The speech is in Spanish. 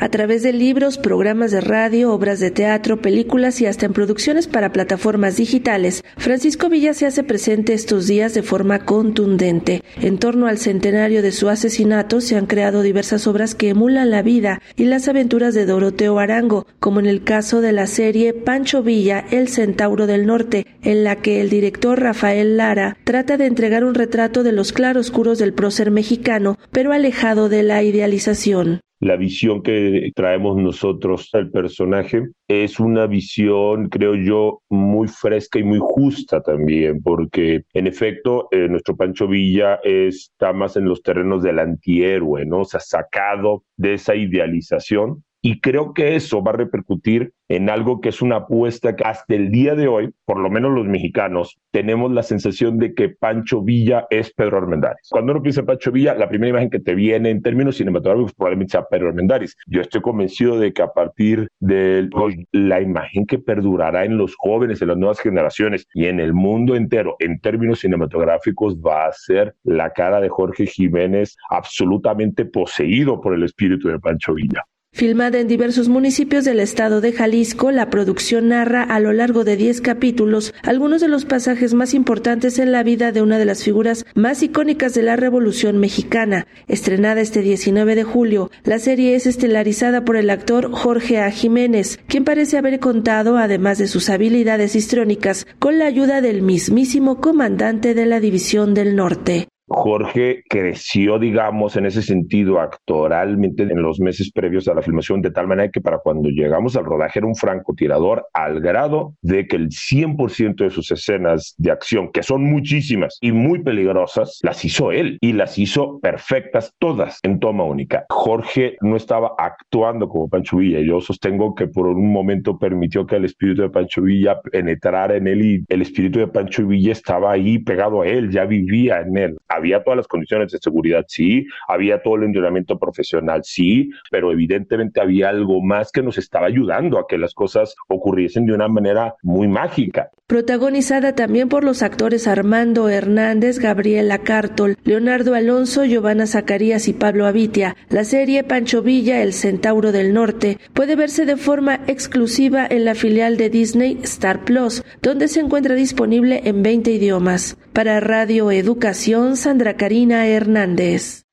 A través de libros, programas de radio, obras de teatro, películas y hasta en producciones para plataformas digitales, Francisco Villa se hace presente estos días de forma contundente. En torno al centenario de su asesinato se han creado diversas obras que emulan la vida y las aventuras de Doroteo Arango, como en el caso de la serie Pancho Villa, El Centauro del Norte, en la que el director Rafael Lara trata de entregar un retrato de los claroscuros del prócer mexicano, pero alejado de la idealización la visión que traemos nosotros al personaje es una visión, creo yo, muy fresca y muy justa también, porque en efecto eh, nuestro Pancho Villa está más en los terrenos del antihéroe, ¿no? O sea, sacado de esa idealización y creo que eso va a repercutir en algo que es una apuesta que hasta el día de hoy, por lo menos los mexicanos, tenemos la sensación de que Pancho Villa es Pedro Armendáriz. Cuando uno piensa en Pancho Villa, la primera imagen que te viene en términos cinematográficos probablemente sea Pedro Armendáriz. Yo estoy convencido de que a partir de la imagen que perdurará en los jóvenes, en las nuevas generaciones y en el mundo entero, en términos cinematográficos, va a ser la cara de Jorge Jiménez absolutamente poseído por el espíritu de Pancho Villa. Filmada en diversos municipios del estado de Jalisco, la producción narra a lo largo de 10 capítulos algunos de los pasajes más importantes en la vida de una de las figuras más icónicas de la Revolución Mexicana. Estrenada este 19 de julio, la serie es estelarizada por el actor Jorge A. Jiménez, quien parece haber contado, además de sus habilidades histrónicas, con la ayuda del mismísimo comandante de la División del Norte. Jorge creció, digamos, en ese sentido actoralmente en los meses previos a la filmación, de tal manera que para cuando llegamos al rodaje era un francotirador al grado de que el 100% de sus escenas de acción, que son muchísimas y muy peligrosas, las hizo él y las hizo perfectas todas en toma única. Jorge no estaba actuando como Pancho Villa. Yo sostengo que por un momento permitió que el espíritu de Pancho Villa penetrara en él y el espíritu de Pancho Villa estaba ahí pegado a él, ya vivía en él había todas las condiciones de seguridad, sí, había todo el entrenamiento profesional, sí, pero evidentemente había algo más que nos estaba ayudando a que las cosas ocurriesen de una manera muy mágica. Protagonizada también por los actores Armando Hernández, Gabriela Cartol, Leonardo Alonso, Giovanna Zacarías y Pablo Avitia, la serie Pancho Villa, El Centauro del Norte, puede verse de forma exclusiva en la filial de Disney Star Plus, donde se encuentra disponible en 20 idiomas. Para Radio Educación, Sandra Karina Hernández.